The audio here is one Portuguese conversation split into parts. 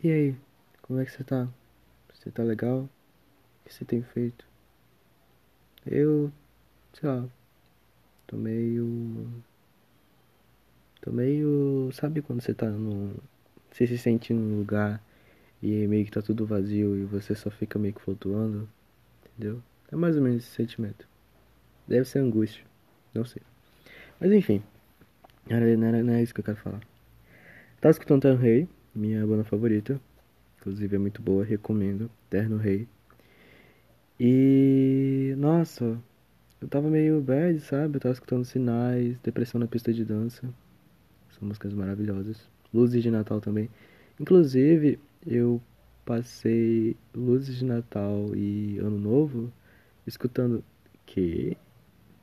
E aí, como é que você tá? Você tá legal? O que você tem feito? Eu, sei lá, tô meio. Tô meio. Sabe quando você tá num. Você se sente num lugar e meio que tá tudo vazio e você só fica meio que flutuando? Entendeu? É mais ou menos esse sentimento. Deve ser angústia, não sei. Mas enfim, não é isso que eu quero falar. Tava escutando Terno Rei, minha banda favorita. Inclusive é muito boa, recomendo. Terno Rei. E. Nossa, eu tava meio bad, sabe? Eu tava escutando Sinais, Depressão na Pista de Dança. São músicas maravilhosas. Luzes de Natal também. Inclusive, eu passei Luzes de Natal e Ano Novo escutando. Que?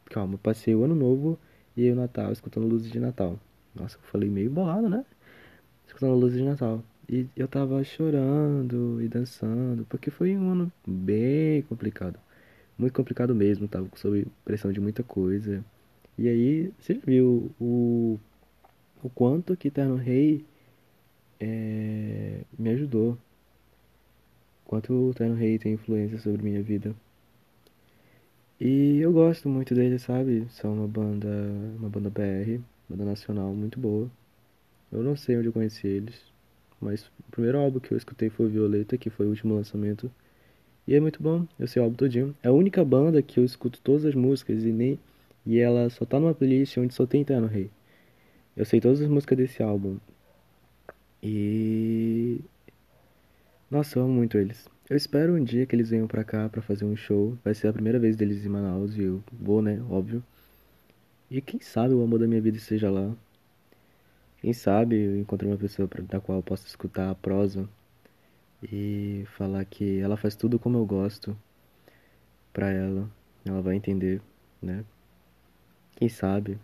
Calma, passei o Ano Novo e o Natal escutando Luzes de Natal. Nossa, eu falei meio bolado, né? Escutando Luzes de Natal. E eu tava chorando e dançando, porque foi um ano bem complicado. Muito complicado mesmo, tava sob pressão de muita coisa. E aí, você já viu o, o quanto que Terno Rei é, me ajudou. Quanto o Terno Rei tem influência sobre minha vida. E eu gosto muito deles, sabe? São uma banda, uma banda BR, banda nacional muito boa. Eu não sei onde eu conheci eles, mas o primeiro álbum que eu escutei foi Violeta, que foi o último lançamento. E é muito bom, eu sei o álbum todinho. É a única banda que eu escuto todas as músicas e nem e ela só tá numa playlist onde só tem Terno Rei. Eu sei todas as músicas desse álbum. E nossa, eu amo muito eles. Eu espero um dia que eles venham pra cá pra fazer um show. Vai ser a primeira vez deles em Manaus e eu vou, né? Óbvio. E quem sabe o amor da minha vida esteja lá. Quem sabe eu encontrei uma pessoa da qual eu possa escutar a prosa e falar que ela faz tudo como eu gosto pra ela. Ela vai entender, né? Quem sabe?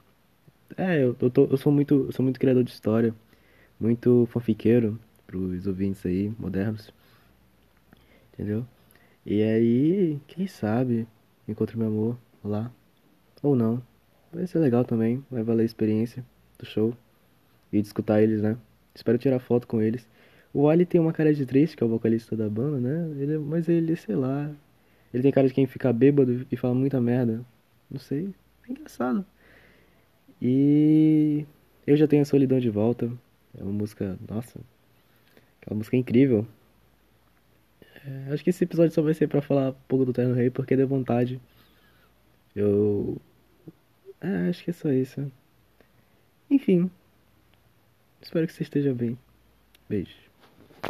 É, eu, eu, tô, eu sou muito, eu sou muito criador de história, muito fanfiqueiro pros ouvintes aí modernos, entendeu? E aí, quem sabe, encontro meu amor lá, ou não. Vai ser legal também, vai valer a experiência do show e de escutar eles, né? Espero tirar foto com eles. O Ali tem uma cara de triste, que é o vocalista da banda, né? Ele, mas ele, sei lá, ele tem cara de quem fica bêbado e fala muita merda. Não sei, é engraçado. E eu já tenho a solidão de volta. É uma música, nossa, aquela música incrível. É, acho que esse episódio só vai ser pra falar um pouco do Terno Rei, porque deu vontade. Eu. É, acho que é só isso. Enfim. Espero que você esteja bem. Beijo.